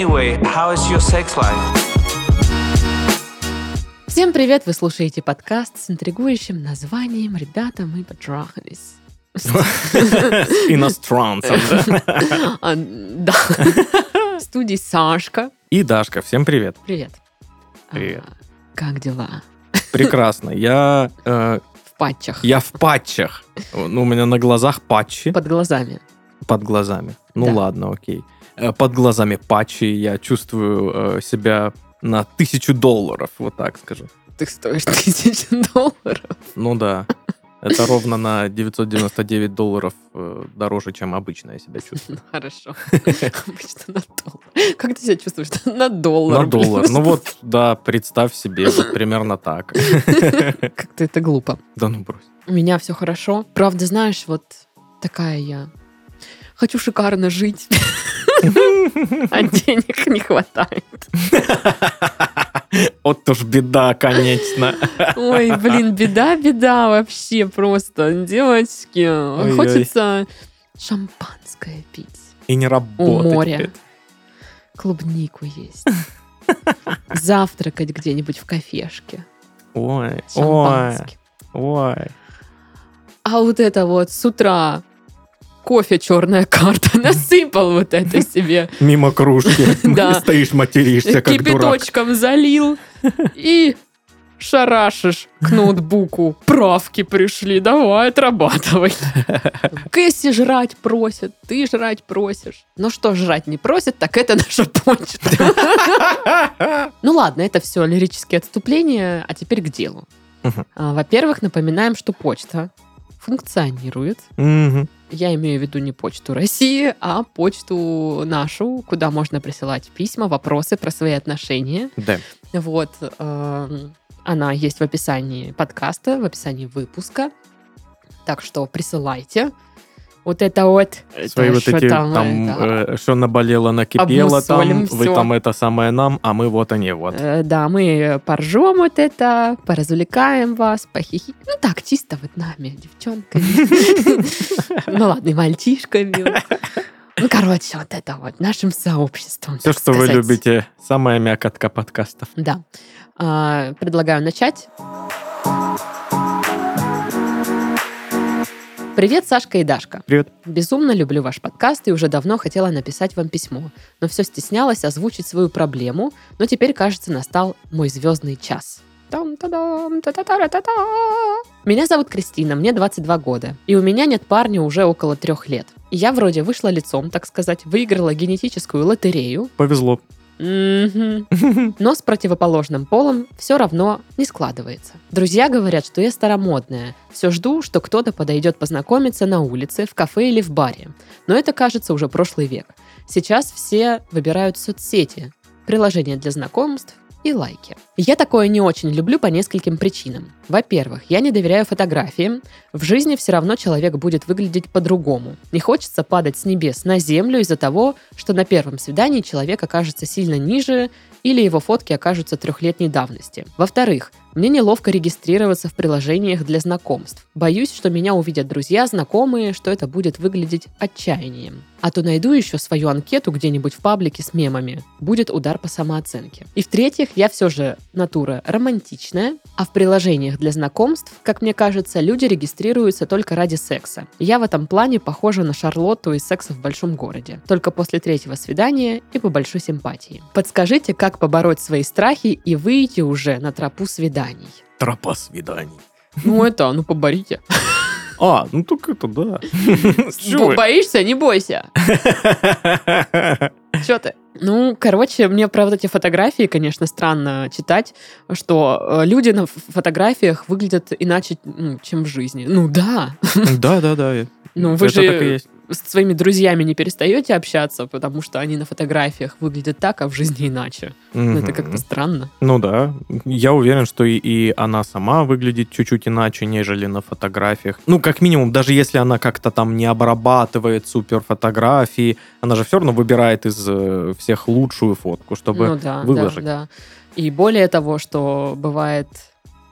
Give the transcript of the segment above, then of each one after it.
Anyway, how is your sex life? Всем привет! Вы слушаете подкаст с интригующим названием «Ребята, мы потрахались». Иностранцем, да? А, Да. В студии Сашка. И Дашка, всем привет. Привет. Привет. А, Как дела? Прекрасно. Я, э, В патчах. я в патчах. Ну, у меня на глазах патчи Под глазами. под глазами. Ну ладно, окей. Э, Под глазами патчи. Я чувствую э, себя на тысячу долларов, вот так скажу. Ты стоишь тысячу долларов. Ну да. Это ровно на 999 долларов э, дороже, чем обычно я себя чувствую. Хорошо. Обычно на доллар. Как ты себя чувствуешь? На доллар. На доллар. Ну вот, да, представь себе, вот примерно так. Как-то это глупо. Да ну брось. У меня все хорошо. Правда, знаешь, вот такая я. Хочу шикарно жить, а денег не хватает. Вот уж беда, конечно. Ой, блин, беда, беда вообще просто. Девочки, Ой-ой. хочется шампанское пить, И не работать. моря. блядь. клубнику есть, завтракать где-нибудь в кафешке, Ой, ой, ой. А вот это вот с утра кофе черная карта насыпал вот это себе. Мимо кружки. Да. Стоишь, материшься, как дурак. кипяточком залил и шарашишь к ноутбуку. Правки пришли, давай, отрабатывай. Кэсси жрать просит, ты жрать просишь. Ну что жрать не просит, так это наша почта. Ну ладно, это все лирические отступления, а теперь к делу. А, Во-первых, напоминаем, что почта функционирует. Мгм. Я имею в виду не почту России, а почту нашу, куда можно присылать письма, вопросы про свои отношения. Да. Вот. эм, Она есть в описании подкаста, в описании выпуска. Так что присылайте. Вот это вот. Свои это вот что эти, там, там, это, э, что наболело, накипело там, Обмусолим вы там это самое нам, а мы вот они вот. э, Да, мы поржем вот это, поразвлекаем вас, похихи. Ну так, чисто вот нами, девчонками. Ну ладно, и мальчишками. Ну, короче, вот это вот, нашим сообществом. Все, что вы любите, самая мякотка подкастов. Да. А, Предлагаю начать. Привет, Сашка и Дашка. Привет. Безумно люблю ваш подкаст и уже давно хотела написать вам письмо, но все стеснялась озвучить свою проблему, но теперь, кажется, настал мой звездный час. Меня зовут Кристина, мне 22 года, и у меня нет парня уже около трех лет. И я вроде вышла лицом, так сказать, выиграла генетическую лотерею, Повезло. Но с противоположным полом все равно не складывается. Друзья говорят, что я старомодная. Все жду, что кто-то подойдет познакомиться на улице, в кафе или в баре. Но это, кажется, уже прошлый век. Сейчас все выбирают соцсети, приложения для знакомств и лайки. Я такое не очень люблю по нескольким причинам. Во-первых, я не доверяю фотографиям. В жизни все равно человек будет выглядеть по-другому. Не хочется падать с небес на землю из-за того, что на первом свидании человек окажется сильно ниже или его фотки окажутся трехлетней давности. Во-вторых, мне неловко регистрироваться в приложениях для знакомств. Боюсь, что меня увидят друзья, знакомые, что это будет выглядеть отчаянием. А то найду еще свою анкету где-нибудь в паблике с мемами. Будет удар по самооценке. И в-третьих, я все же натура романтичная, а в приложениях для знакомств, как мне кажется, люди регистрируются только ради секса. Я в этом плане похожа на Шарлотту из «Секса в большом городе». Только после третьего свидания и по большой симпатии. Подскажите, как побороть свои страхи и выйти уже на тропу свиданий? Тропа свиданий. Ну это, ну поборите. А, ну так это да. Боишься? Не бойся. Че ты? Ну, короче, мне, правда, эти фотографии, конечно, странно читать, что э, люди на фотографиях выглядят иначе, ну, чем в жизни. Ну да. Да, да, да. Ну, вы Это и же есть. С своими друзьями не перестаете общаться, потому что они на фотографиях выглядят так, а в жизни иначе. Ну, это как-то странно. Ну да, я уверен, что и, и она сама выглядит чуть-чуть иначе, нежели на фотографиях. Ну, как минимум, даже если она как-то там не обрабатывает супер фотографии, она же все равно выбирает из э, всех лучшую фотку, чтобы ну да, выложить. да, да. И более того, что бывает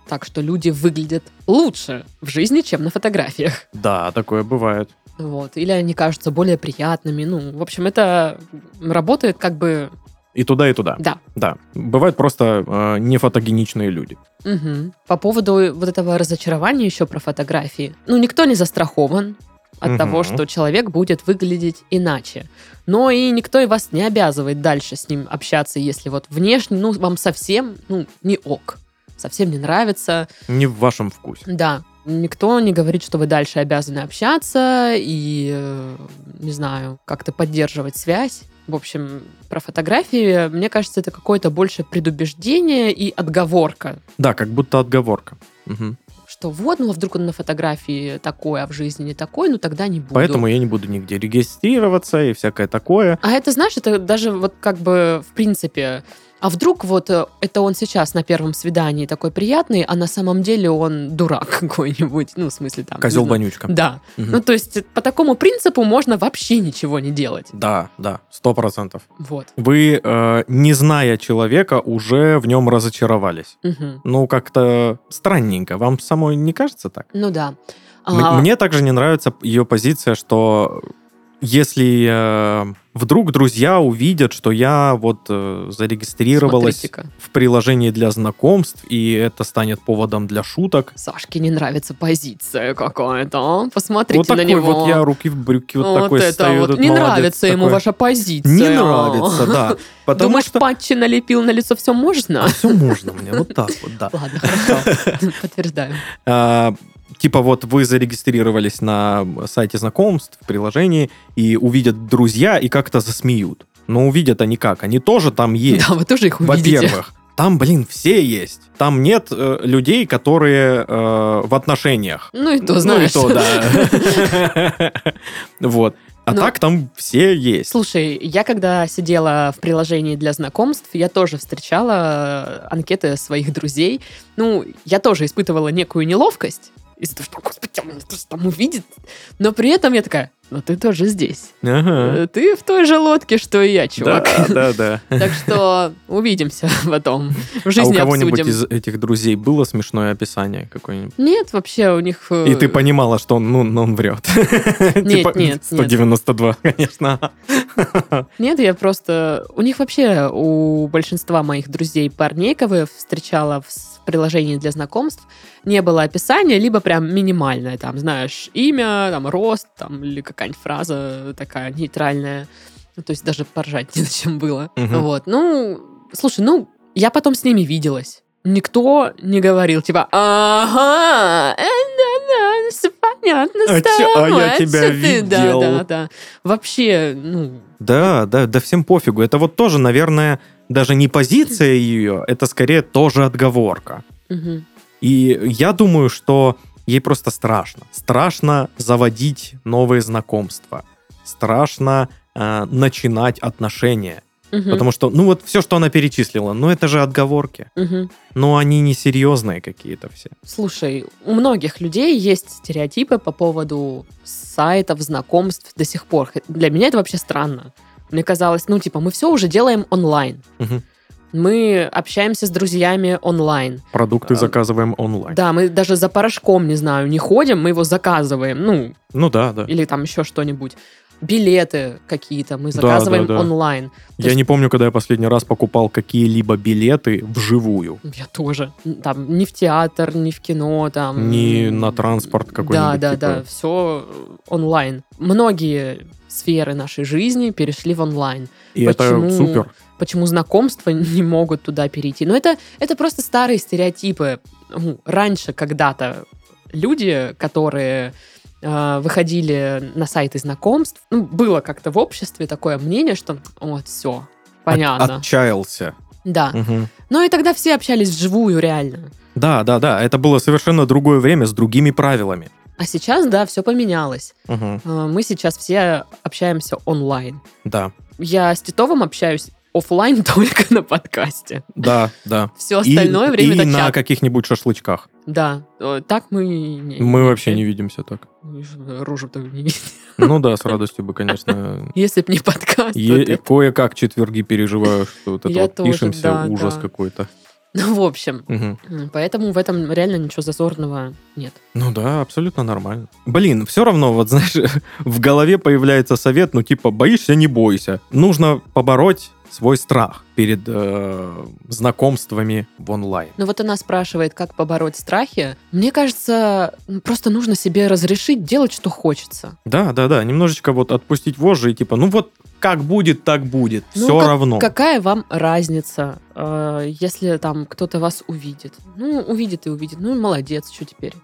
так, что люди выглядят лучше в жизни, чем на фотографиях. Да, такое бывает. Вот. Или они кажутся более приятными. Ну, в общем, это работает как бы И туда, и туда. Да. Да. Бывают просто э, нефотогеничные люди. Мгм. По поводу вот этого разочарования еще про фотографии. Ну, никто не застрахован от Мгм. того, что человек будет выглядеть иначе. Но и никто и вас не обязывает дальше с ним общаться, если вот внешне, ну, вам совсем, ну, не ок. Совсем не нравится. Не в вашем вкусе. Да, никто не говорит, что вы дальше обязаны общаться и, э, не знаю, как-то поддерживать связь. В общем, про фотографии, мне кажется, это какое-то больше предубеждение и отговорка. Да, как будто отговорка. Мгм. Что вот, ну, а вдруг он на фотографии такой, а в жизни не такой, ну тогда не буду. Поэтому я не буду нигде регистрироваться и всякое такое. А это, знаешь, это даже вот как бы в принципе... А вдруг вот э, это он сейчас на первом свидании такой приятный, а на самом деле он дурак какой-нибудь, ну, в смысле там... Козел вонючка. Да. Мгм. Ну, то есть по такому принципу можно вообще ничего не делать. Да, да, сто процентов. Вот. Вы, э, не зная человека, уже в нем разочаровались. Мгм. Ну, как-то странненько. Вам самой не кажется так? Ну да. М- А, Мне также не нравится ее позиция, что если э, вдруг друзья увидят, что я вот э, зарегистрировалась в приложении для знакомств, и это станет поводом для шуток. Сашке не нравится позиция какая-то. а? Посмотрите вот на такой него. вот я руки в брюки, вот, Вот такой это стою. вот. Не молодец нравится ему такой. ваша позиция. Не нравится, да. Потому Думаешь, что... патчи налепил на лицо, все можно? Все можно мне, вот так вот, да. Ладно, хорошо. Подтверждаю. Типа вот вы зарегистрировались на сайте знакомств, в приложении, и увидят друзья и как-то засмеют. Но увидят они как? Они тоже там есть. Да, вы тоже их увидите. Во-первых, там, блин, все есть. Там нет э, людей, которые э, в отношениях. Ну и то, Ну и знаешь. то, да. Вот. А Ну, так там все есть. Слушай, я когда сидела в приложении для знакомств, я тоже встречала э, анкеты своих друзей. Ну, я тоже испытывала некую неловкость того, что, господи, он тоже там увидит. Но при этом я такая, ну ты тоже здесь. Ага. Э, Ты в той же лодке, что и я, чувак. Да, да, да. Так что увидимся потом. В А у жизни кого-нибудь из этих друзей было смешное описание какое-нибудь? Нет, вообще у них... э, И ты понимала, что он, ну, он врет. Нет, Типа, нет, нет. 192, конечно. Нет, я просто... У них вообще, у большинства моих друзей парней, кого я встречала в приложении для знакомств, не было описания, либо прям минимальное, там, знаешь, имя, там, рост, там, или какая-нибудь фраза такая нейтральная. Ну, то есть даже поржать не на чем было. Мгм. Вот, ну, слушай, ну, я потом с ними виделась. Никто не говорил, типа, ага, э, да-да, все понятно А с чё, а я тебя ты?» Да, видел. да, да. Вообще, ну, Да, да, да всем пофигу. Это вот тоже, наверное, даже не позиция ее, это скорее тоже отговорка. мгм. И я думаю, что ей просто страшно. Страшно заводить новые знакомства. Страшно э, начинать отношения. Мгм. Потому что, ну вот все, что она перечислила, ну это же отговорки. Мгм. Но они не серьезные какие-то все. Слушай, у многих людей есть стереотипы по поводу сайтов, знакомств до сих пор. Для меня это вообще странно. Мне казалось, ну, типа, мы все уже делаем онлайн. Мгм. Мы общаемся с друзьями онлайн. Продукты А, заказываем онлайн. Да, мы даже за порошком, не знаю, не ходим, мы его заказываем. Ну, Ну да, да. или там еще что-нибудь. Билеты какие-то мы Да, заказываем да, да. онлайн. То Я есть- не помню, когда я последний раз покупал какие-либо билеты вживую. Я тоже. Там ни в театр, ни в кино, там. Ни на транспорт какой-нибудь. Да, да, типа. да, все онлайн. Многие сферы нашей жизни перешли в онлайн. И Почему? это супер. Почему знакомства не могут туда перейти? Но это, это просто старые стереотипы. Ну, раньше когда-то люди, которые э, выходили на сайты знакомств, ну, было как-то в обществе такое мнение, что вот, все, понятно. От- отчаялся. Да. Мгм. Ну и тогда все общались вживую, реально. Да, да, да. Это было совершенно другое время с другими правилами. А сейчас, да, все поменялось. Э, Мы сейчас все общаемся онлайн. Да, Я с Титовым общаюсь оффлайн только на подкасте. да, да. Все остальное и, время и это на чат. каких-нибудь шашлычках. Да, э, так мы не... Мы вообще не видимся так. Рожу-то не видим. Ну да, с радостью бы, конечно. Если б не подкаст, Кое-как четверги переживаю, что вот это вот пишемся, ужас какой-то. Ну, в общем, м, поэтому в этом реально ничего зазорного нет. Ну да, абсолютно нормально. Блин, все равно, вот знаешь, в голове появляется совет, ну типа, боишься, не бойся. Нужно побороть свой страх перед э, знакомствами в онлайн. Ну вот она спрашивает, как побороть страхи. Мне кажется, м, просто нужно себе разрешить делать, что хочется. Да, да, да, немножечко вот отпустить вожжи и типа, ну вот как будет, так будет, Ну, все как- равно. Какая вам разница, э, если там кто-то вас увидит? Ну, увидит и увидит. Ну, молодец, что теперь?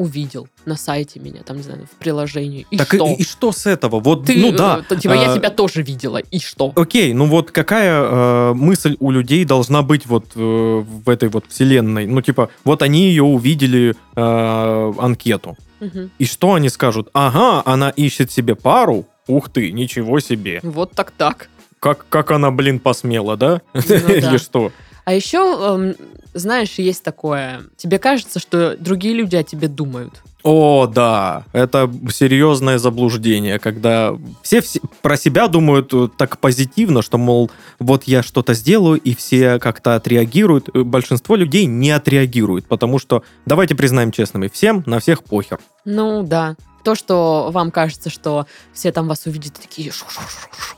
Увидел на сайте меня, там, не знаю, в приложении. И так что? И, и что с этого? Вот, Ты, ну да. э, типа, я э, тебя тоже видела, и что? Окей, ну вот какая э, мысль у людей должна быть вот э, в этой вот вселенной? Ну типа, вот они ее увидели э, анкету. Мгм. И что они скажут? Ага, она ищет себе пару. Ух ты, ничего себе. Вот так так. Как, как она, блин, посмела, да? Ну да. Или что? А еще, эм, знаешь, есть такое. Тебе кажется, что другие люди о тебе думают. О, да, это серьезное заблуждение, когда все, все про себя думают э, так позитивно, что, мол, вот я что-то сделаю, и все как-то отреагируют. Э, Большинство людей не отреагирует, потому что, давайте признаем честными, всем на всех похер. Ну да. То, что вам кажется, что все там вас увидят такие шу-шу-шу-шу.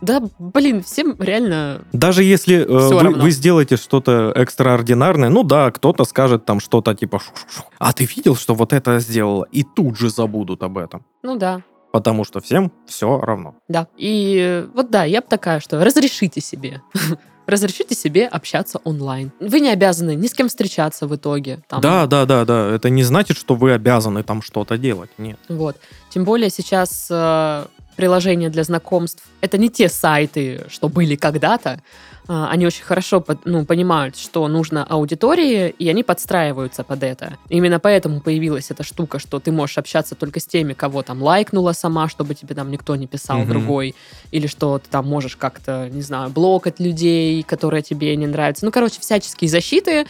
Да, блин, всем реально... Даже если э, вы, равно. вы сделаете что-то экстраординарное, ну да, кто-то скажет там что-то типа «Шу-шу-шу». «А ты видел, что вот это сделала?» И тут же забудут об этом. Ну да, Потому что всем все равно. да. И вот да, я бы такая, что разрешите себе. Разрешите себе общаться онлайн. Вы не обязаны ни с кем встречаться в итоге. Там, Да, да, да, да. Это не значит, что вы обязаны там что-то делать. Нет. Вот. Тем более сейчас э, приложения для знакомств это не те сайты, что были когда-то. А, Они очень хорошо ну, понимают, что нужно аудитории, и они подстраиваются под это. Именно поэтому появилась эта штука, что ты можешь общаться только с теми, кого там лайкнула сама, чтобы тебе там никто не писал Мгм. другой, или что ты там можешь как-то, не знаю, блокать людей, которые тебе не нравятся. Ну, короче, всяческие защиты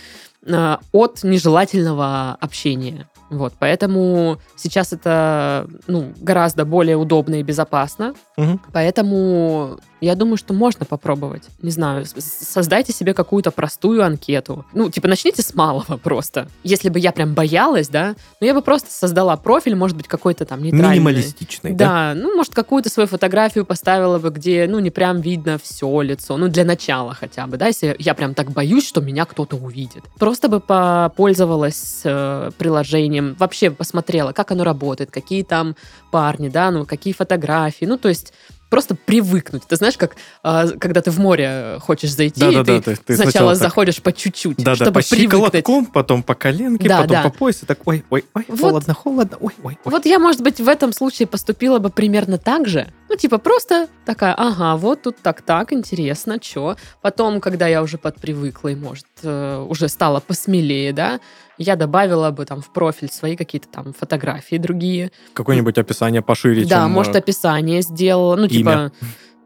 э, от нежелательного общения. Вот, поэтому сейчас это ну, гораздо более удобно и безопасно. Мгм. Поэтому я думаю, что можно попробовать. Не знаю, создайте себе какую-то простую анкету. Ну, типа, начните с малого просто. Если бы я прям боялась, да, ну, я бы просто создала профиль, может быть, какой-то там нейтральный. Минималистичный, да? Да, ну, может, какую-то свою фотографию поставила бы, где, ну, не прям видно все лицо. Ну, для начала хотя бы, да, если я прям так боюсь, что меня кто-то увидит. Просто бы попользовалась э, приложением, вообще посмотрела, как оно работает, какие там парни, да, ну, какие фотографии. Ну, то есть просто привыкнуть. Ты знаешь, как а, когда ты в море хочешь зайти, и Да-да-да, ты, ты- ты сначала, сначала так- заходишь по чуть-чуть, Да, да, чтобы по привыкнуть. потом по коленке, Да, потом да. по поясу, так, ой, ой, ой, Вот. холодно, холодно, ой, ой, ой. Вот я, может быть, в этом случае поступила бы примерно так же. Ну, типа, просто такая, ага, вот тут так-так, интересно, чё. Потом, когда я уже подпривыкла и, может, э, уже стала посмелее, да, я добавила бы там в профиль свои какие-то там фотографии другие. Какое-нибудь описание пошире, да, чем... может, описание сделала, ну, типа...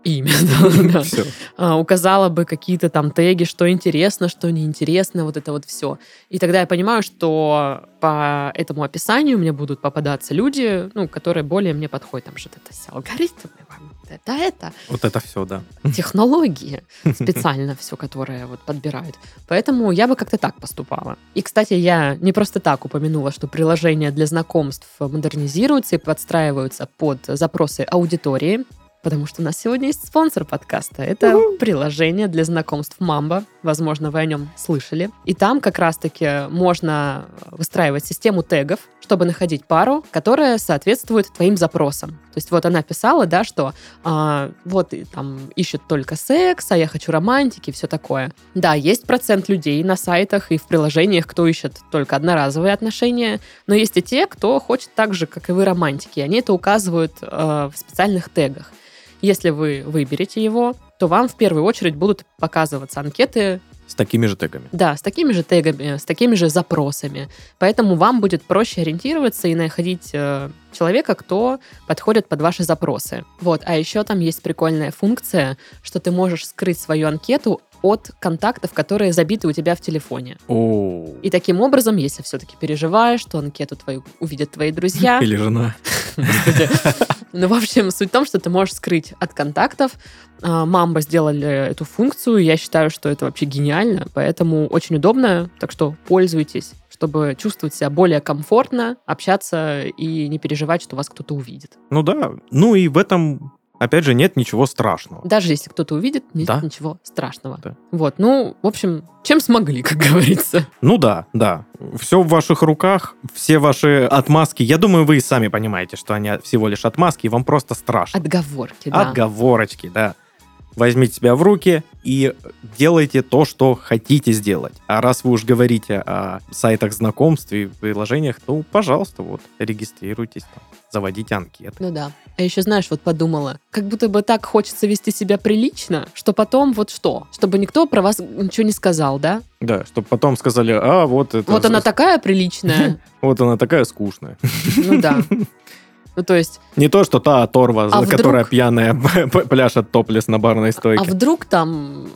Имя, да, да. А, указала бы какие-то там теги, что интересно, что неинтересно, вот это вот все. И тогда я понимаю, что по этому описанию мне будут попадаться люди, ну, которые более мне подходят. Там что-то это алгоритмы, вам, это, это, Вот это все, да. технологии специально все, которые вот подбирают. Поэтому я бы как-то так поступала. И, кстати, я не просто так упомянула, что приложения для знакомств модернизируются и подстраиваются под запросы аудитории. Потому что у нас сегодня есть спонсор подкаста. Это приложение для знакомств Мамба. Возможно, вы о нем слышали. И там как раз-таки можно выстраивать систему тегов, чтобы находить пару, которая соответствует твоим запросам. То есть вот она писала, да, что а, вот там ищет только секс, а я хочу романтики, все такое. Да, есть процент людей на сайтах и в приложениях, кто ищет только одноразовые отношения, но есть и те, кто хочет так же, как и вы, романтики. Они это указывают э, в специальных тегах. Если вы выберете его, то вам в первую очередь будут показываться анкеты, С такими же тегами. да, с такими же тегами, с такими же запросами. Поэтому вам будет проще ориентироваться и находить э, человека, кто подходит под ваши запросы. Вот, а еще там есть прикольная функция, что ты можешь скрыть свою анкету от контактов, которые забиты у тебя в телефоне. О. И таким образом, если все-таки переживаешь, что анкету твою увидят твои друзья, Или жена. Ну, в общем, суть в том, что ты можешь скрыть от контактов. А, Мамба сделали эту функцию, я считаю, что это вообще гениально, поэтому очень удобно, так что пользуйтесь, чтобы чувствовать себя более комфортно, общаться и не переживать, что вас кто-то увидит. Ну да. Ну и в этом опять же, нет ничего страшного. Даже если кто-то увидит, нет Да. ничего страшного. Да. Вот, ну, в общем, чем смогли, как говорится. Ну да, да. Все в ваших руках, все ваши отмазки. Я думаю, вы и сами понимаете, что они всего лишь отмазки, и вам просто страшно. Отговорки, да. Отговорочки, да. Возьмите себя в руки и делайте то, что хотите сделать. А раз вы уж говорите о сайтах знакомств и приложениях, то, пожалуйста, вот, регистрируйтесь там, заводите анкеты. Ну да. А еще, знаешь, вот подумала, как будто бы так хочется вести себя прилично, что потом вот что? Чтобы никто про вас ничего не сказал, да? Да, чтобы потом сказали, а вот это... Вот она такая приличная. Вот она такая скучная. Ну да. Ну то есть, Не то, что та оторва, А вдруг- которая пьяная пляшет топлес на барной а стойке. вдруг там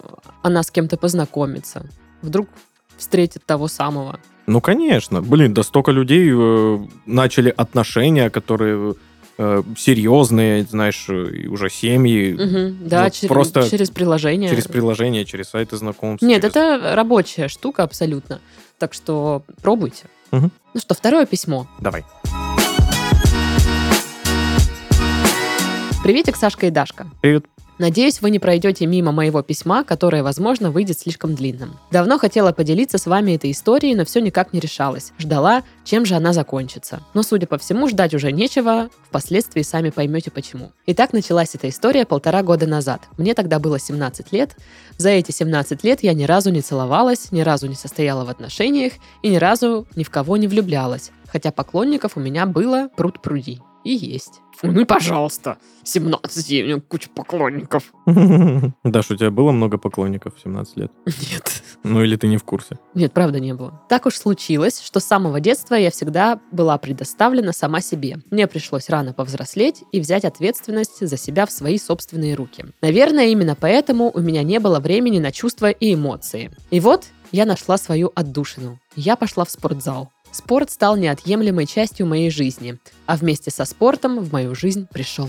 она с кем-то познакомится? Вдруг встретит того самого? Ну, конечно. Блин, да столько людей э, начали отношения, которые э, серьезные, знаешь, уже семьи, Мгм, да, Вот чер- просто через приложение. через приложения, через сайты знакомств. Нет, через- это рабочая штука абсолютно. Так что пробуйте. Мгм. Ну что, второе письмо. Давай. Приветик, Сашка и Дашка. Привет. Надеюсь, вы не пройдете мимо моего письма, которое, возможно, выйдет слишком длинным. Давно хотела поделиться с вами этой историей, но все никак не решалась. Ждала, чем же она закончится. Но, судя по всему, ждать уже нечего, впоследствии сами поймете почему. Итак, началась эта история полтора года назад. Мне тогда было 17 лет. За эти 17 лет я ни разу не целовалась, ни разу не состояла в отношениях и ни разу ни в кого не влюблялась. Хотя поклонников у меня было пруд-пруди. И есть. Ну и пожалуйста, 17, и у меня куча поклонников. Даш, у тебя было много поклонников в 17 лет? Нет. Ну или ты не в курсе? Нет, правда не было. Так уж случилось, что с самого детства я всегда была предоставлена сама себе. Мне пришлось рано повзрослеть и взять ответственность за себя в свои собственные руки. Наверное, именно поэтому у меня не было времени на чувства и эмоции. И вот я нашла свою отдушину. Я пошла в спортзал. Спорт стал неотъемлемой частью моей жизни, а вместе со спортом в мою жизнь пришел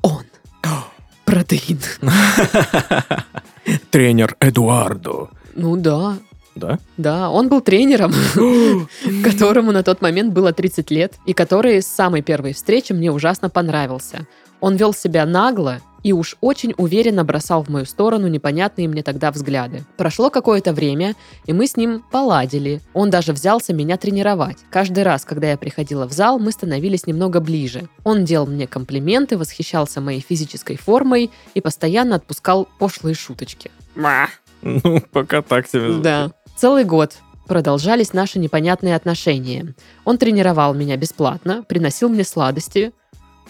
он. Протеин. Тренер Эдуардо. Ну да, Да? да, он был тренером. которому на тот момент было 30 лет, и который с самой первой встречи мне ужасно понравился. Он вел себя нагло и уж очень уверенно бросал в мою сторону непонятные мне тогда взгляды. Прошло какое-то время, и мы с ним поладили. Он даже взялся меня тренировать. Каждый раз, когда я приходила в зал, мы становились немного ближе. Он делал мне комплименты, восхищался моей физической формой и постоянно отпускал пошлые шуточки. Ну, пока так себе. Да. Целый год продолжались наши непонятные отношения. Он тренировал меня бесплатно, приносил мне сладости,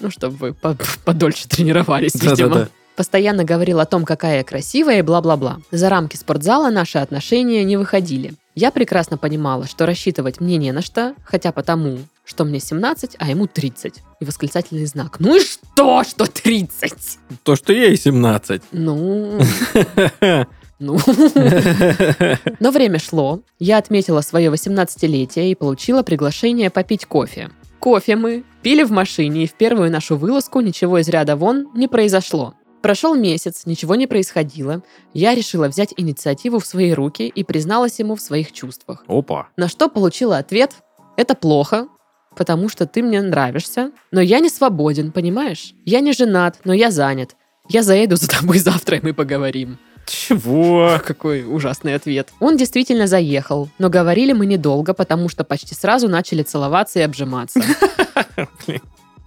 ну, чтобы вы по- подольше тренировались, видимо. Да-да-да. Постоянно говорил о том, какая я красивая и бла-бла-бла. За рамки спортзала наши отношения не выходили. Я прекрасно понимала, что рассчитывать мне не на что, хотя потому, что мне 17, а ему 30. И восклицательный знак. Ну и что, что 30? То, что ей 17. Ну, ну. Но время шло, я отметила свое 18-летие и получила приглашение попить кофе. Кофе мы пили в машине, и в первую нашу вылазку ничего из ряда вон не произошло. Прошел месяц, ничего не происходило. Я решила взять инициативу в свои руки и призналась ему в своих чувствах. Опа. На что получила ответ «Это плохо, потому что ты мне нравишься, но я не свободен, понимаешь? Я не женат, но я занят. Я заеду за тобой завтра, и мы поговорим». Чего? Какой ужасный ответ. Он действительно заехал, но говорили мы недолго, потому что почти сразу начали целоваться и обжиматься. Блин,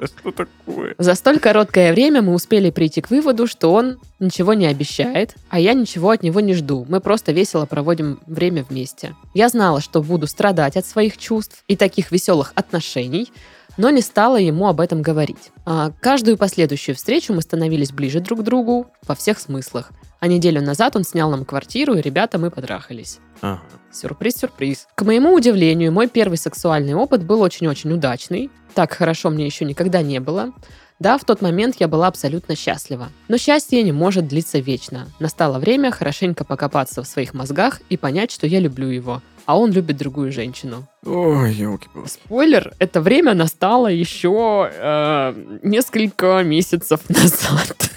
что такое? За столь короткое время мы успели прийти к выводу, что он ничего не обещает, а я ничего от него не жду. Мы просто весело проводим время вместе. Я знала, что буду страдать от своих чувств и таких веселых отношений, но не стала ему об этом говорить. А каждую последующую встречу мы становились ближе друг к другу во всех смыслах. А неделю назад он снял нам квартиру, и ребята мы потрахались. Ага. Сюрприз-сюрприз. К моему удивлению, мой первый сексуальный опыт был очень-очень удачный. Так хорошо мне еще никогда не было. Да, в тот момент я была абсолютно счастлива. Но счастье не может длиться вечно. Настало время хорошенько покопаться в своих мозгах и понять, что я люблю его, а он любит другую женщину. Ой, елки Спойлер, это время настало еще э, несколько месяцев назад,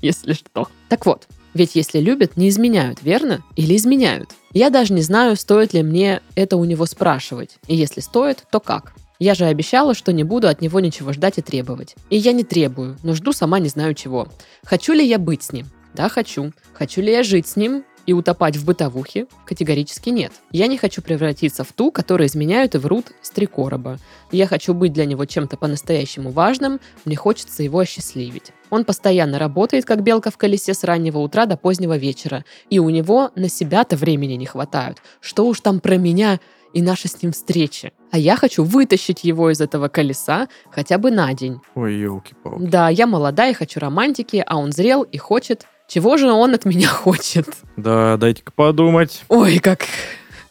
если что. Так вот, ведь если любят, не изменяют, верно? Или изменяют? Я даже не знаю, стоит ли мне это у него спрашивать. И если стоит, то как. Я же обещала, что не буду от него ничего ждать и требовать. И я не требую, но жду сама не знаю чего. Хочу ли я быть с ним? Да, хочу. Хочу ли я жить с ним? И утопать в бытовухе? Категорически нет. Я не хочу превратиться в ту, которая изменяют и врут с три короба. Я хочу быть для него чем-то по-настоящему важным, мне хочется его осчастливить. Он постоянно работает, как белка в колесе с раннего утра до позднего вечера, и у него на себя-то времени не хватает. Что уж там про меня и наши с ним встречи. А я хочу вытащить его из этого колеса хотя бы на день. Ой, елки-палки. Да, я молодая, хочу романтики, а он зрел и хочет чего же он от меня хочет? Да, дайте-ка подумать. Ой, как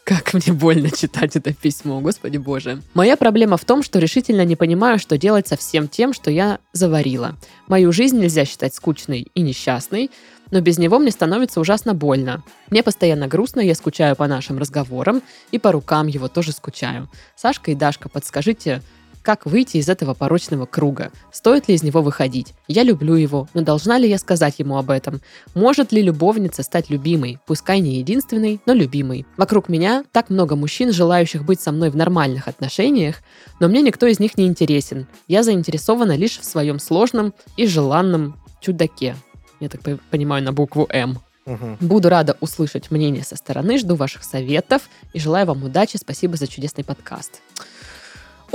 как мне больно читать это письмо, господи боже. Моя проблема в том, что решительно не понимаю, что делать со всем тем, что я заварила. Мою жизнь нельзя считать скучной и несчастной, но без него мне становится ужасно больно. Мне постоянно грустно, я скучаю по нашим разговорам, и по рукам его тоже скучаю. Сашка и Дашка, подскажите, как выйти из этого порочного круга? Стоит ли из него выходить? Я люблю его, но должна ли я сказать ему об этом? Может ли любовница стать любимой? Пускай не единственной, но любимой. Вокруг меня так много мужчин, желающих быть со мной в нормальных отношениях, но мне никто из них не интересен. Я заинтересована лишь в своем сложном и желанном чудаке. Я так понимаю, на букву М. Угу. Буду рада услышать мнение со стороны, жду ваших советов и желаю вам удачи. Спасибо за чудесный подкаст.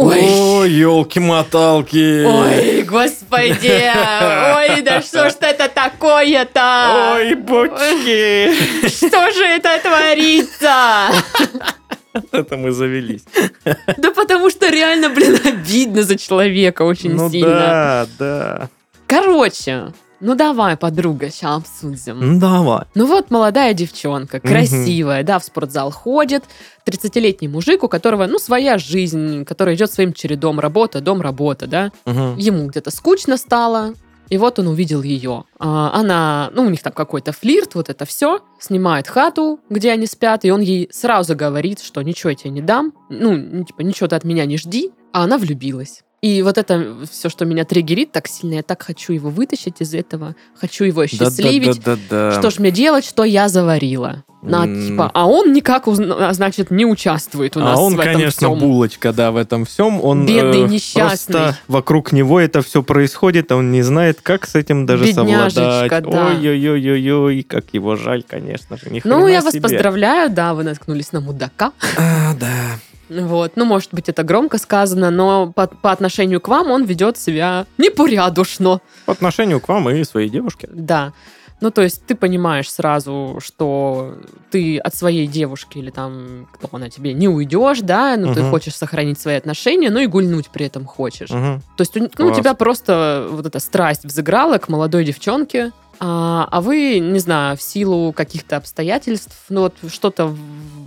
Ой, елки-моталки. Ой, господи! Ой, да что ж это такое-то? Ой, бочки! Что же это творится? Это мы завелись. Да потому что реально, блин, обидно за человека очень ну сильно. да, да. Короче, ну давай, подруга, сейчас обсудим. Ну давай. Ну вот молодая девчонка, красивая, да, в спортзал ходит, 30-летний мужик, у которого, ну, своя жизнь, который идет своим чередом, работа, дом, работа, да. Мгм. Ему где-то скучно стало, и вот он увидел ее. А, Она, ну, у них там какой-то флирт, вот это все. Снимает хату, где они спят, и он ей сразу говорит, что ничего я тебе не дам, ну, типа, ничего ты от меня не жди. А она влюбилась. И вот это все, что меня триггерит так сильно, я так хочу его вытащить из этого, хочу его счастливить. Да-да-да-да. Что ж мне делать, что я заварила? На, М. типа, а он никак, узна- значит, не участвует у нас а он, в этом конечно, всем. булочка, да, в этом всем. Он Бедный, э, несчастный. Просто вокруг него это все происходит, а он не знает, как с этим даже Бедняжечка, совладать. да. Ой-ой-ой-ой, как его жаль, конечно же. Ну, я вас себе. поздравляю, да, вы наткнулись на мудака. А, да. Вот, ну, может быть, это громко сказано, но по, по отношению к вам он ведет себя непорядочно. По отношению к вам и своей девушке. Да. Ну, то есть ты понимаешь сразу, что ты от своей девушки или там, кто она тебе, не уйдешь, да, ну, ты Мгм. хочешь сохранить свои отношения, но и гульнуть при этом хочешь. Мгм. То есть ну, у тебя просто вот эта страсть взыграла к молодой девчонке, а, а вы, не знаю, в силу каких-то обстоятельств, ну вот что-то в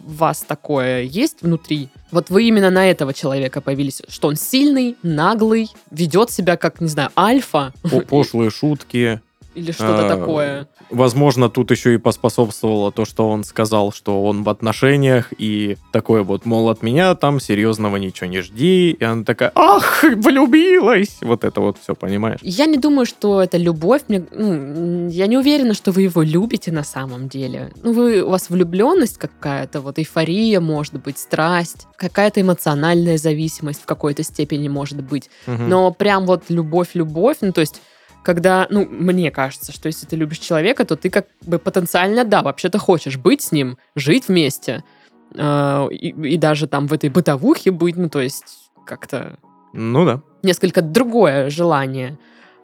вас такое есть внутри. Вот вы именно на этого человека появились, что он сильный, наглый, ведет себя как, не знаю, альфа По- Пошлые шутки. Или что-то А, такое. Возможно, тут еще и поспособствовало то, что он сказал, что он в отношениях, и такое вот, мол, от меня там серьезного ничего не жди. И она такая, ах, влюбилась! Вот это вот все, понимаешь? Я не думаю, что это любовь. Мне, ну, я не уверена, что вы его любите на самом деле. Ну, вы, у вас влюбленность какая-то, вот эйфория, может быть, страсть, какая-то эмоциональная зависимость в какой-то степени может быть. Мгм. Но прям вот любовь-любовь, ну, то есть когда, ну, мне кажется, что если ты любишь человека, то ты как бы потенциально, да, вообще-то хочешь быть с ним, жить вместе, э, и, и даже там в этой бытовухе быть, ну, то есть как-то Ну да. несколько другое желание.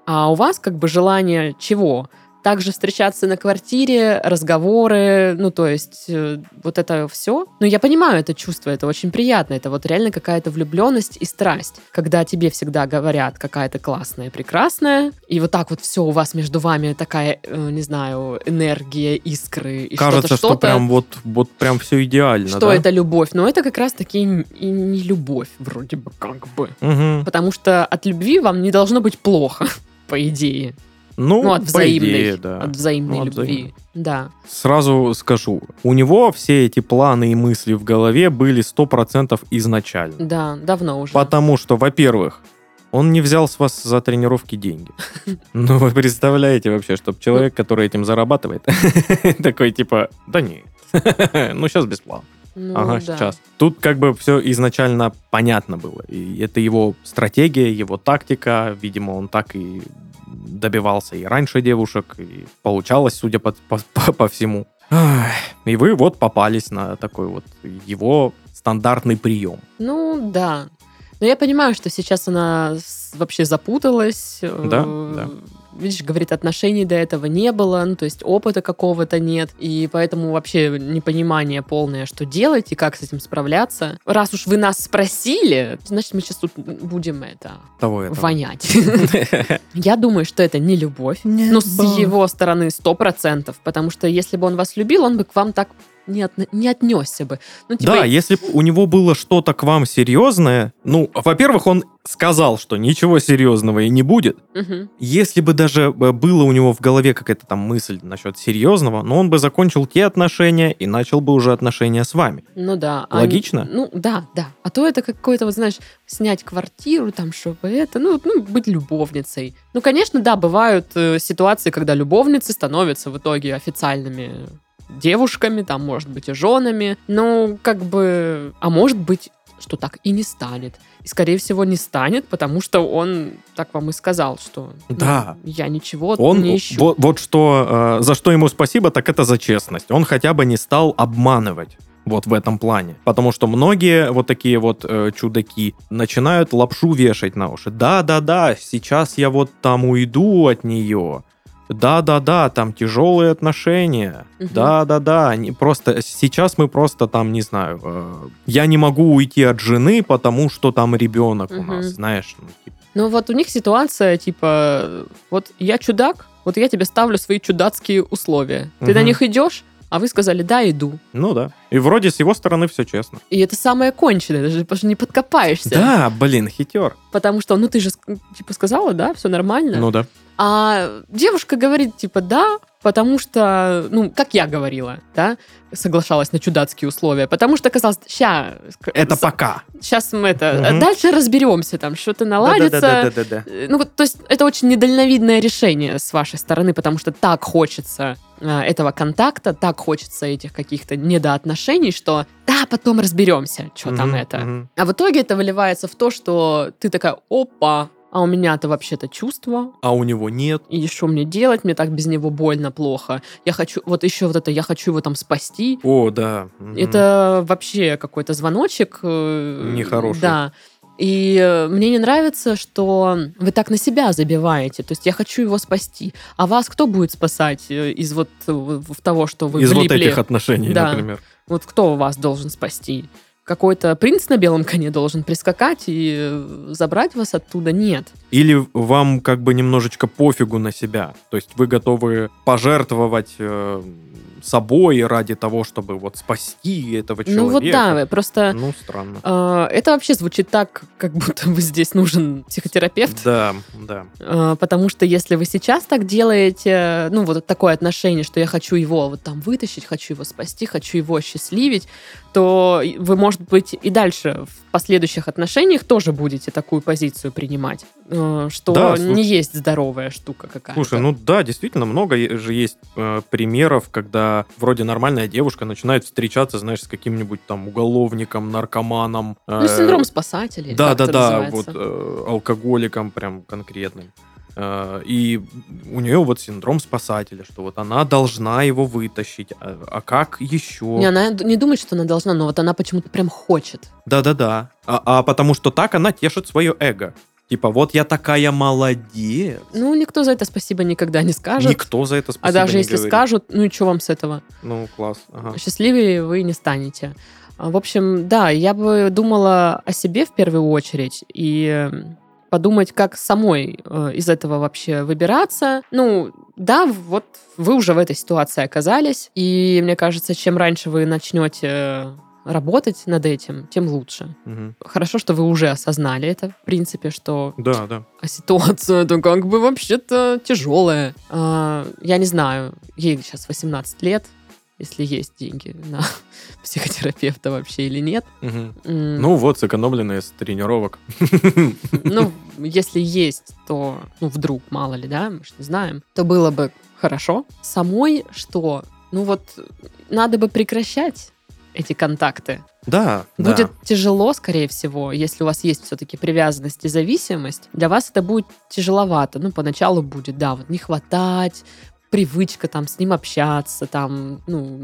А у вас как бы желание чего? Также встречаться на квартире, разговоры, ну, то есть э, вот это все. Ну, я понимаю это чувство, это очень приятно. Это вот реально какая-то влюбленность и страсть, когда тебе всегда говорят какая-то классная, прекрасная, и вот так вот все у вас между вами такая, э, не знаю, энергия, искры и Кажется, что-то, что что-то. прям вот, вот прям все идеально, что да? это любовь, но это как раз-таки и не любовь, вроде бы как бы. Мгм. Потому что от любви вам не должно быть плохо, по идее. Ну, Ну, от взаимной, идее, да. от взаимной Ну, от любви. взаимной. Да. Сразу скажу, у него все эти планы и мысли в голове были 100% изначально. Да, давно уже. Потому что, во-первых, он не взял с вас за тренировки деньги. Ну, вы представляете вообще, чтобы человек, который этим зарабатывает, такой типа, да нет, ну сейчас бесплатно. Ну, ага, да. сейчас. Тут как бы все изначально понятно было. И это его стратегия, его тактика. Видимо, он так и добивался и раньше девушек, и получалось, судя по, по, по- по всему. И вы вот попались на такой вот его стандартный прием. Ну, да. Но я понимаю, что сейчас она вообще запуталась. Да, Э, да. Видишь, говорит, отношений до этого не было, ну, то есть опыта какого-то нет, и поэтому вообще непонимание полное, что делать и как с этим справляться. Раз уж вы нас спросили, значит, мы сейчас тут будем это Того этого. вонять. Я думаю, что это не любовь. Ну, с его стороны сто процентов, потому что если бы он вас любил, он бы к вам так не, отно- не отнесся бы. Ну, типа, Да, если б у него было что-то к вам серьезное, ну, во-первых, он сказал, что ничего серьезного и не будет. мгм. Если бы даже э, было у него в голове какая-то там мысль насчет серьезного, но он бы закончил те отношения и начал бы уже отношения с вами. Ну да. а Логично? не- ну да, да. А то это какой-то, вот знаешь, снять квартиру, там, чтобы это, ну, ну быть любовницей. Ну, конечно, да, бывают э, ситуации, когда любовницы становятся в итоге официальными девушками, там, может быть, и женами. Ну, как бы... А может быть, что так и не станет. И, скорее всего, не станет, потому что он так вам и сказал, что ну, Да. я ничего Он не ищу. вот, вот что, э, за что ему спасибо, так это за честность. Он хотя бы не стал обманывать. Вот в этом плане. Потому что многие вот такие вот э, чудаки начинают лапшу вешать на уши. Да-да-да, сейчас я вот там уйду от нее. Да-да-да, там тяжелые отношения. Да-да-да, они просто сейчас мы просто там, не знаю, э, я не могу уйти от жены, потому что там ребенок у Мгм. нас, знаешь. ну, типа. Ну вот у них ситуация типа, вот я чудак, вот я тебе ставлю свои чудацкие условия. Ты на Мгм. них идешь, а вы сказали, да, иду. Ну да. И вроде с его стороны все честно. И это самое конченое, даже потому что не подкопаешься. Да, блин, хитер. Потому что, ну ты же типа сказала, да, все нормально. Ну да. А девушка говорит, типа, да, потому что, ну, как я говорила, да, соглашалась на чудацкие условия, потому что казалось, ща, Это пока. сейчас мы это, Мгм. дальше разберемся, там что-то наладится. Да-да-да-да-да. Э, Ну, то есть это очень недальновидное решение с вашей стороны, потому что так хочется этого контакта, так хочется этих каких-то недоотношений, что да, потом разберемся, что там Мгм, это. мгм. А в итоге это выливается в то, что ты такая, опа, а у меня-то вообще-то чувство, А у него нет. и что мне делать, мне так без него больно, плохо. Я хочу, вот еще вот это, я хочу его там спасти. О, да. мгм. Это вообще какой-то звоночек. э, Нехороший. Да. И э, мне не нравится, что вы так на себя забиваете. То есть я хочу его спасти. А вас кто будет спасать э, из вот э, в- того, что вы Из вот влипли? этих отношений, Да. например. Вот кто вас должен спасти? Какой-то принц на белом коне должен прискакать и забрать вас оттуда? Нет. Или вам как бы немножечко пофигу на себя. То есть вы готовы пожертвовать э, собой ради того, чтобы вот спасти этого человека. Ну вот да, просто Ну, странно. э, это вообще звучит так, как будто бы здесь нужен психотерапевт. Да, да. Э, Потому что если вы сейчас так делаете, ну, вот такое отношение, что я хочу его вот там вытащить, хочу его спасти, хочу его осчастливить, то вы, может быть, и дальше в последующих отношениях тоже будете такую позицию принимать, э, что Да, слушай. не есть здоровая штука какая-то. Слушай, ну да, действительно, много же есть э, примеров, когда вроде нормальная девушка начинает встречаться, знаешь, с каким-нибудь там уголовником, наркоманом. Ну, э, синдром спасателей. Да, да, да, вот э, алкоголиком прям конкретным. Э, И у нее вот синдром спасателя, что вот она должна его вытащить. А, а как еще? Не, она не думает, что она должна, но вот она почему-то прям хочет. Да-да-да. А, а потому что так она тешит свое эго. Типа, вот я такая молодец. Ну, никто за это спасибо никогда не скажет. Никто за это спасибо а даже не если говорит. скажут, ну и что вам с этого? Ну, класс. Ага. счастливее вы не станете. А, В общем, да, я бы думала о себе в первую очередь и э, подумать, как самой э, из этого вообще выбираться. Ну, да, вот вы уже в этой ситуации оказались, и мне кажется, чем раньше вы начнете работать над этим, тем лучше. Мгм. Хорошо, что вы уже осознали это, в принципе, что Да, да. а ситуация-то как бы вообще-то тяжелая. А, я не знаю, ей сейчас 18 лет, если есть деньги на психотерапевта вообще или нет. М, Ну вот, сэкономленные с тренировок. ну, если есть, то, ну, вдруг, мало ли, да, мы же не знаем, то было бы хорошо. Самой что? Ну вот, надо бы прекращать эти контакты. Да, Будет да. тяжело, скорее всего, если у вас есть все-таки привязанность и зависимость. Для вас это будет тяжеловато. Ну, поначалу будет, да, вот не хватать, привычка там с ним общаться, там, ну,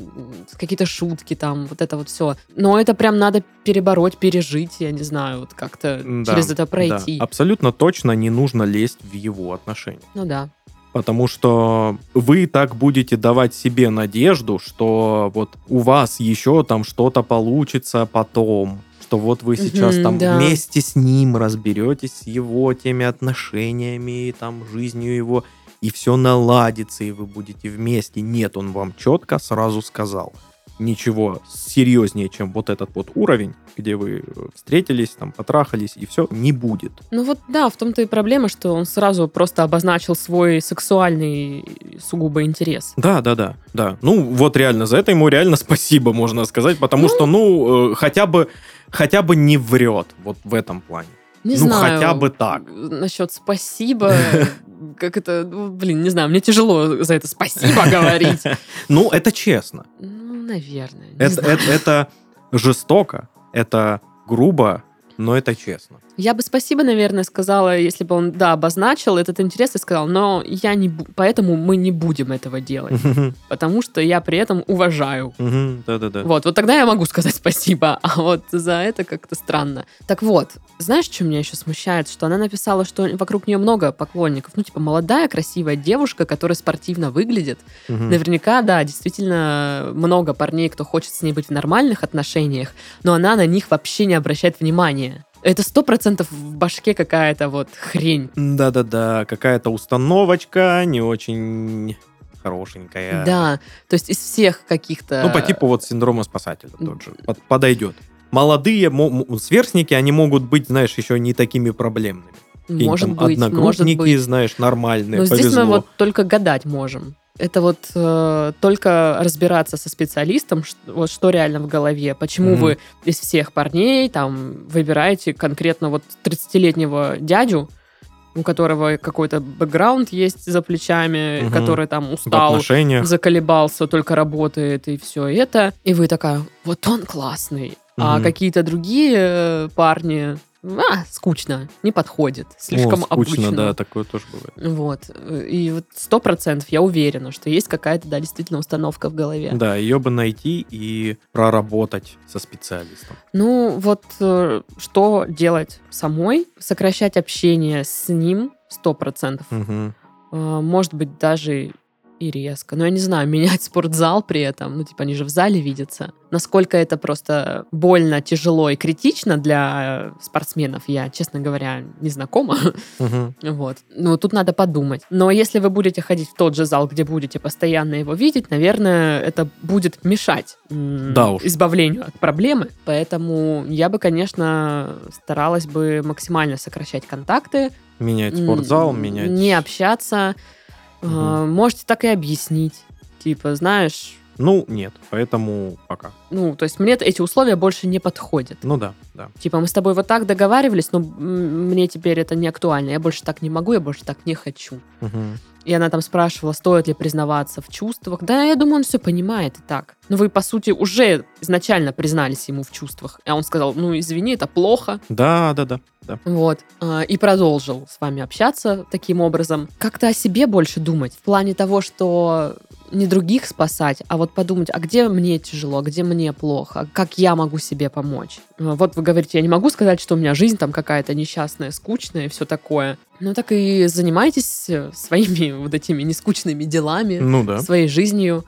какие-то шутки там, вот это вот все. Но это прям надо перебороть, пережить, я не знаю, вот как-то Да, через это да. пройти. Абсолютно точно не нужно лезть в его отношения. Ну да. Потому что вы так будете давать себе надежду, что вот у вас еще там что-то получится потом. Что вот вы сейчас Мгм, там да. вместе с ним разберетесь с его теми отношениями, там, жизнью его, и все наладится, и вы будете вместе. Нет, он вам четко сразу сказал. Ничего серьезнее, чем вот этот вот уровень, где вы э, встретились, там, потрахались, и все, не будет. Ну вот да, в том-то и проблема, что он сразу просто обозначил свой сексуальный сугубо интерес. Да, да, да, да. Ну, вот реально, за это ему реально спасибо, можно сказать, потому Ну. что, ну, э, хотя бы, хотя бы не врет вот в этом плане. Не Ну, знаю. хотя бы так. Насчет спасибо, как это, ну, блин, не знаю, мне тяжело за это спасибо говорить. Ну, это честно. Ну, наверное. это жестоко, это грубо, но это честно. Я бы спасибо, наверное, сказала, если бы он, да, обозначил этот интерес и сказал, но я не, поэтому мы не будем этого делать, потому что я при этом уважаю. Да-да-да. Вот, вот тогда я могу сказать спасибо, а вот за это как-то странно. Так вот, знаешь, что меня еще смущает? Что она написала, что вокруг нее много поклонников. Ну, типа, молодая, красивая девушка, которая спортивно выглядит. Наверняка, да, действительно много парней, кто хочет с ней быть в нормальных отношениях, но она на них вообще не обращает внимания. Это сто процентов в башке какая-то вот хрень. Да-да-да, какая-то установочка не очень хорошенькая. Да, то есть из всех каких-то... Ну, по типу вот синдрома спасателя тот же. Под- подойдет. Молодые сверстники, они могут быть, знаешь, еще не такими проблемными. Может там быть, может быть. знаешь, нормальные, Но здесь повезло. мы вот только гадать можем. Это вот э, только разбираться со специалистом, ш- вот что реально в голове. Почему Мгм. вы из всех парней там выбираете конкретно вот 30-летнего дядю, у которого какой-то бэкграунд есть за плечами, Мгм. который там устал, заколебался, только работает и все это. И вы такая, вот он классный. А Мгм. какие-то другие э, парни, а, скучно, не подходит, слишком О, скучно, обычно. да, такое тоже бывает. Вот. И вот сто процентов я уверена, что есть какая-то, да, действительно установка в голове. Да, ее бы найти и проработать со специалистом. Ну, вот э, что делать самой? Сокращать общение с ним сто процентов. Э, Может быть, даже и резко. Но я не знаю, менять спортзал при этом. Ну, типа, они же в зале видятся. Насколько это просто больно, тяжело и критично для э, спортсменов, я, честно говоря, не знакома. Мгм. Вот. Ну, тут надо подумать. Но если вы будете ходить в тот же зал, где будете постоянно его видеть, наверное, это будет мешать Да уж. избавлению от проблемы. Поэтому я бы, конечно, старалась бы максимально сокращать контакты. Менять спортзал, менять... Не общаться. Мгм. А, Можете так и объяснить. Типа, знаешь, Ну, нет, поэтому пока. ну, то есть мне эти условия больше не подходят. Ну да, да. Типа, мы с тобой вот так договаривались, но мне теперь это не актуально. Я больше так не могу, я больше так не хочу. Мгм. И она там спрашивала, стоит ли признаваться в чувствах. Да, я думаю, он все понимает и так. Но вы, по сути, уже изначально признались ему в чувствах. А он сказал, ну, извини, это плохо. Да, да, да, да. Вот. А, И продолжил с вами общаться таким образом. Как-то о себе больше думать. В плане того, что не других спасать, а вот подумать, а где мне тяжело, где мне плохо, как я могу себе помочь. А, Вот вы говорите, я не могу сказать, что у меня жизнь там какая-то несчастная, скучная и все такое. Ну так и занимайтесь э, своими вот этими нескучными делами, Ну да. своей жизнью.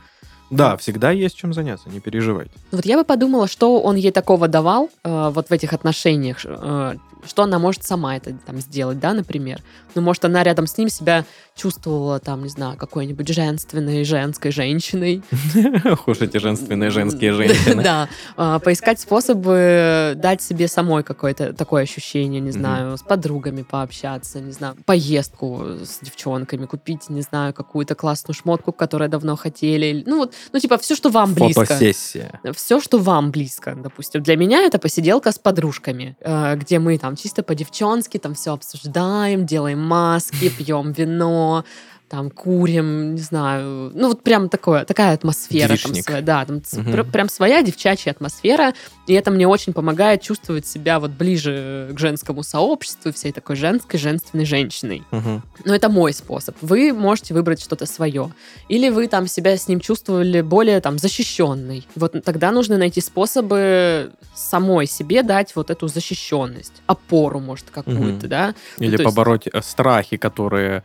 Да, всегда есть чем заняться, не переживайте. Вот я бы подумала, что он ей такого давал э, вот в этих отношениях, э, что она может сама это там сделать, да, например. Ну, может, она рядом с ним себя чувствовала там, не знаю, какой-нибудь женственной женской женщиной. Уж эти женственные женские женщины. Да, а, поискать способы дать себе самой какое-то такое ощущение, не знаю, с подругами пообщаться, не знаю, поездку с девчонками, купить, не знаю, какую-то классную шмотку, которую давно хотели. Ну, вот, ну, типа, все, что вам близко. Фотосессия. Все, что вам близко, допустим. Для меня это посиделка с подружками, э, где мы там чисто по-девчонски там все обсуждаем, делаем маски, пьем вино, там курим, не знаю, ну вот прям такое, такая атмосфера. Там Девичник. своя, да, там Мгм. пр- прям своя девчачья атмосфера, и это мне очень помогает чувствовать себя вот ближе к женскому сообществу, всей такой женской, женственной женщиной. Мгм. Но это мой способ. Вы можете выбрать что-то свое. Или вы там себя с ним чувствовали более там защищенной. Вот тогда нужно найти способы самой себе дать вот эту защищенность, опору, может, какую-то, Мгм. да. Или то есть- побороть э, страхи, которые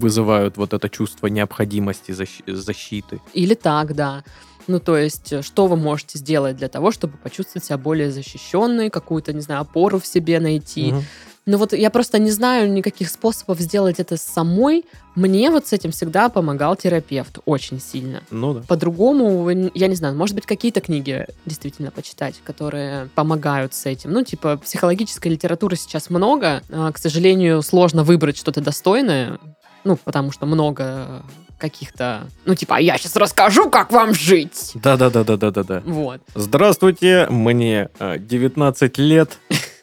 вызывают вот это чувство необходимости защ- защиты. Или так, да. Ну, то есть, э, что вы можете сделать для того, чтобы почувствовать себя более защищенной, какую-то, не знаю, опору в себе найти. Мгм. Ну вот я просто не знаю никаких способов сделать это самой. Мне вот с этим всегда помогал терапевт очень сильно. Ну да. По-другому, я не знаю, может быть, какие-то книги действительно почитать, которые помогают с этим. Ну, типа, психологической литературы сейчас много. А, К сожалению, сложно выбрать что-то достойное. Ну, потому что много каких-то... Ну, типа, а я сейчас расскажу, как вам жить. Да-да-да-да-да-да. Вот. Здравствуйте, мне э, 19 лет.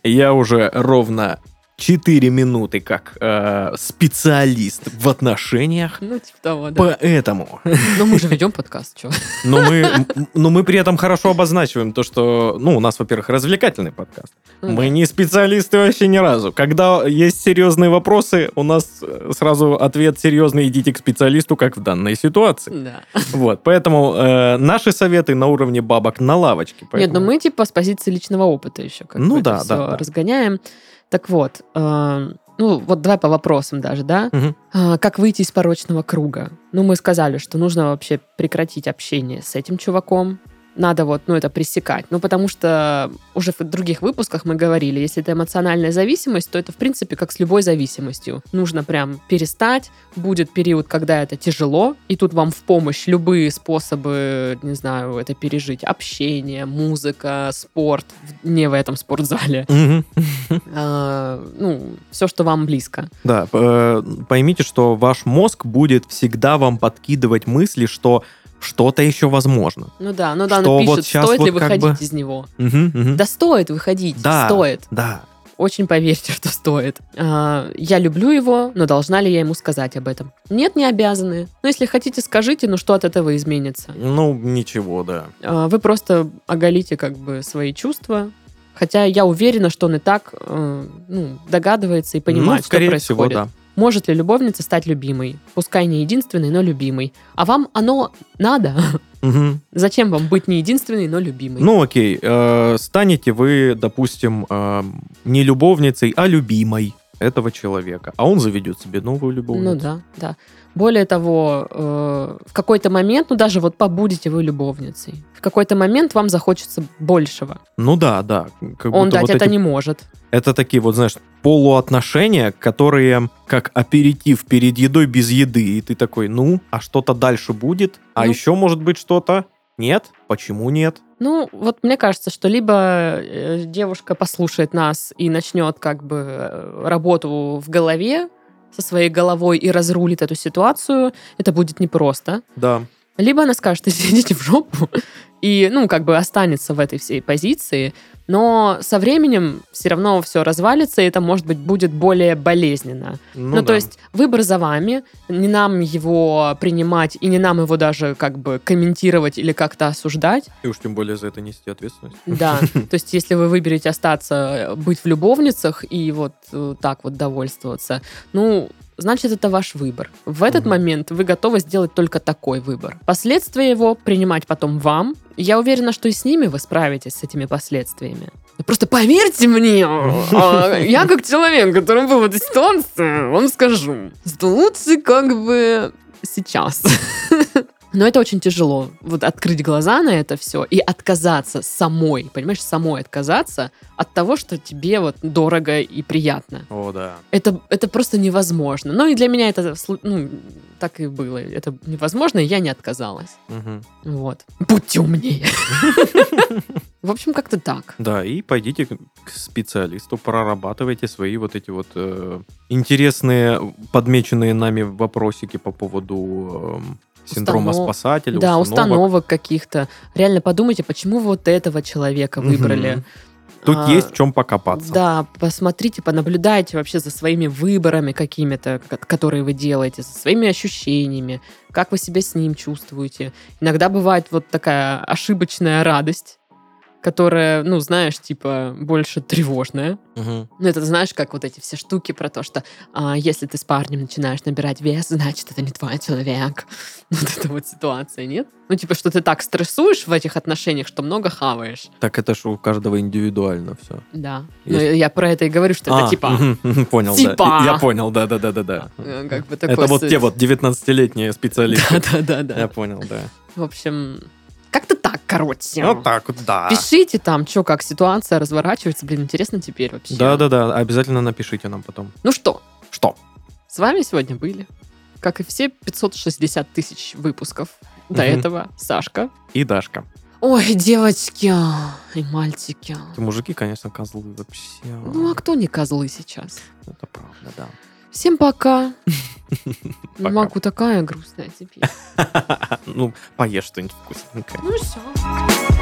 Я уже ровно 4 минуты как э, специалист в отношениях. Ну, типа того, да. Поэтому. Ну, мы же ведем подкаст, что? Но мы, но мы при этом хорошо обозначиваем то, что, ну, у нас, во-первых, развлекательный подкаст. Мы не специалисты вообще ни разу. Когда есть серьезные вопросы, у нас э, сразу ответ серьезный, идите к специалисту, как в данной ситуации. Да. Вот, поэтому э, наши советы на уровне бабок на лавочке. Нет, поэтому- ну мы типа с позиции личного опыта еще как Ну да, да, да. разгоняем. Так вот, э, ну вот давай по вопросам даже, да? А, Как выйти из порочного круга? Ну, мы сказали, что нужно вообще прекратить общение с этим чуваком. Надо вот, ну, это пресекать. Ну, потому что уже в других выпусках мы говорили, если это эмоциональная зависимость, то это, в принципе, как с любой зависимостью. Нужно прям перестать. Будет период, когда это тяжело, и тут вам в помощь любые способы, не знаю, это пережить. Общение, музыка, спорт, не в этом спортзале. А, ну, все, что вам близко. Да, э, поймите, что ваш мозг будет всегда вам подкидывать мысли, что что-то еще возможно. Ну да, ну да, Что он вот пишет, щас стоит ли вот как выходить бы- из него. Мгм, мгм. Да стоит выходить, Да. стоит. Да. Очень поверьте, что стоит. А, я люблю его, но должна ли я ему сказать об этом? Нет, не обязаны. Но если хотите, скажите, но что от этого изменится? Ну, ничего, да. А, вы просто оголите как бы свои чувства. Хотя я уверена, что он и так э, ну, догадывается и понимает, ну, скорее что всего, происходит. да. Может ли любовница стать любимой? Пускай не единственной, но любимой. А вам оно надо? Мгм. Зачем вам быть не единственной, но любимой? Ну, окей. э, станете вы, допустим, э, не любовницей, а любимой этого человека. А он заведет себе новую любовницу. Ну да, да. Более того, э, в какой-то момент, ну даже вот побудете вы любовницей, в какой-то момент вам захочется большего. Ну да, да. Как Он дать вот это эти- не может. Это такие вот, знаешь, полуотношения, которые как аперитив перед едой без еды. И ты такой, ну, а что-то дальше будет? А Ну. еще может быть что-то? Нет? Почему нет? Ну, вот мне кажется, что либо э, девушка послушает нас и начнет как бы э, работу в голове со своей головой и разрулит эту ситуацию, это будет непросто. Да. Либо она скажет, идите в жопу, и, ну, как бы останется в этой всей позиции, но со временем все равно все развалится, и это, может быть, будет более болезненно. Ну, Ну, да. то есть выбор за вами, не нам его принимать, и не нам его даже как бы комментировать или как-то осуждать. И уж тем более за это нести ответственность. Да, то есть если вы выберете остаться, э, быть в любовницах и вот э, так вот довольствоваться, ну, значит, это ваш выбор. В этот Мгм. момент вы готовы сделать только такой выбор. Последствия его принимать потом вам. Я уверена, что и с ними вы справитесь, с этими последствиями. Просто поверьте мне, а, я как человек, который был в этой ситуации, вам скажу, что лучше как бы сейчас. Но это очень тяжело. Вот открыть глаза на это все и отказаться самой, понимаешь, самой отказаться от того, что тебе вот дорого и приятно. О, да. Это, это просто невозможно. Ну и для меня это ну, так и было. Это невозможно, и я не отказалась. Мгм. Вот. Будьте умнее. В общем, как-то так. Да, и пойдите к специалисту, прорабатывайте свои вот эти вот э, интересные, подмеченные нами вопросики по поводу эм, синдрома Установ- спасателя, Да, установок. установок каких-то. Реально подумайте, почему вы вот этого человека выбрали. Тут А, есть в чем покопаться. Да, посмотрите, понаблюдайте вообще за своими выборами какими-то, ко- которые вы делаете, за своими ощущениями, как вы себя с ним чувствуете. Иногда бывает вот такая ошибочная радость, которая, ну, знаешь, типа, больше тревожная. Мгм. Ну, это знаешь, как вот эти все штуки про то, что а, если ты с парнем начинаешь набирать вес, значит, это не твой человек. Вот эта вот ситуация, нет? Ну, типа, что ты так стрессуешь в этих отношениях, что много хаваешь. Так это же у каждого индивидуально все. Да. Есть- Ну, я про это и говорю, что это типа... понял, типа. да. Я понял, да, да, да, да, да. э, Как бы такой Это вот те вот 19-летние специалисты. Да, да, да, Я понял, да. В общем, как-то так, короче. Вот так вот, да. Пишите там, что, как ситуация разворачивается. Блин, интересно теперь вообще. Да, да, да. Обязательно напишите нам потом. Ну что, Что? с вами сегодня были, как и все 560 тысяч выпусков до Мгм. этого, Сашка. И Дашка. Ой, девочки и мальчики. Эти мужики, конечно, козлы вообще. Ну, а кто не козлы сейчас? Это правда, да. Всем пока. Пока. могу, такая грустная теперь. Ну, поешь что-нибудь вкусненькое. Ну все.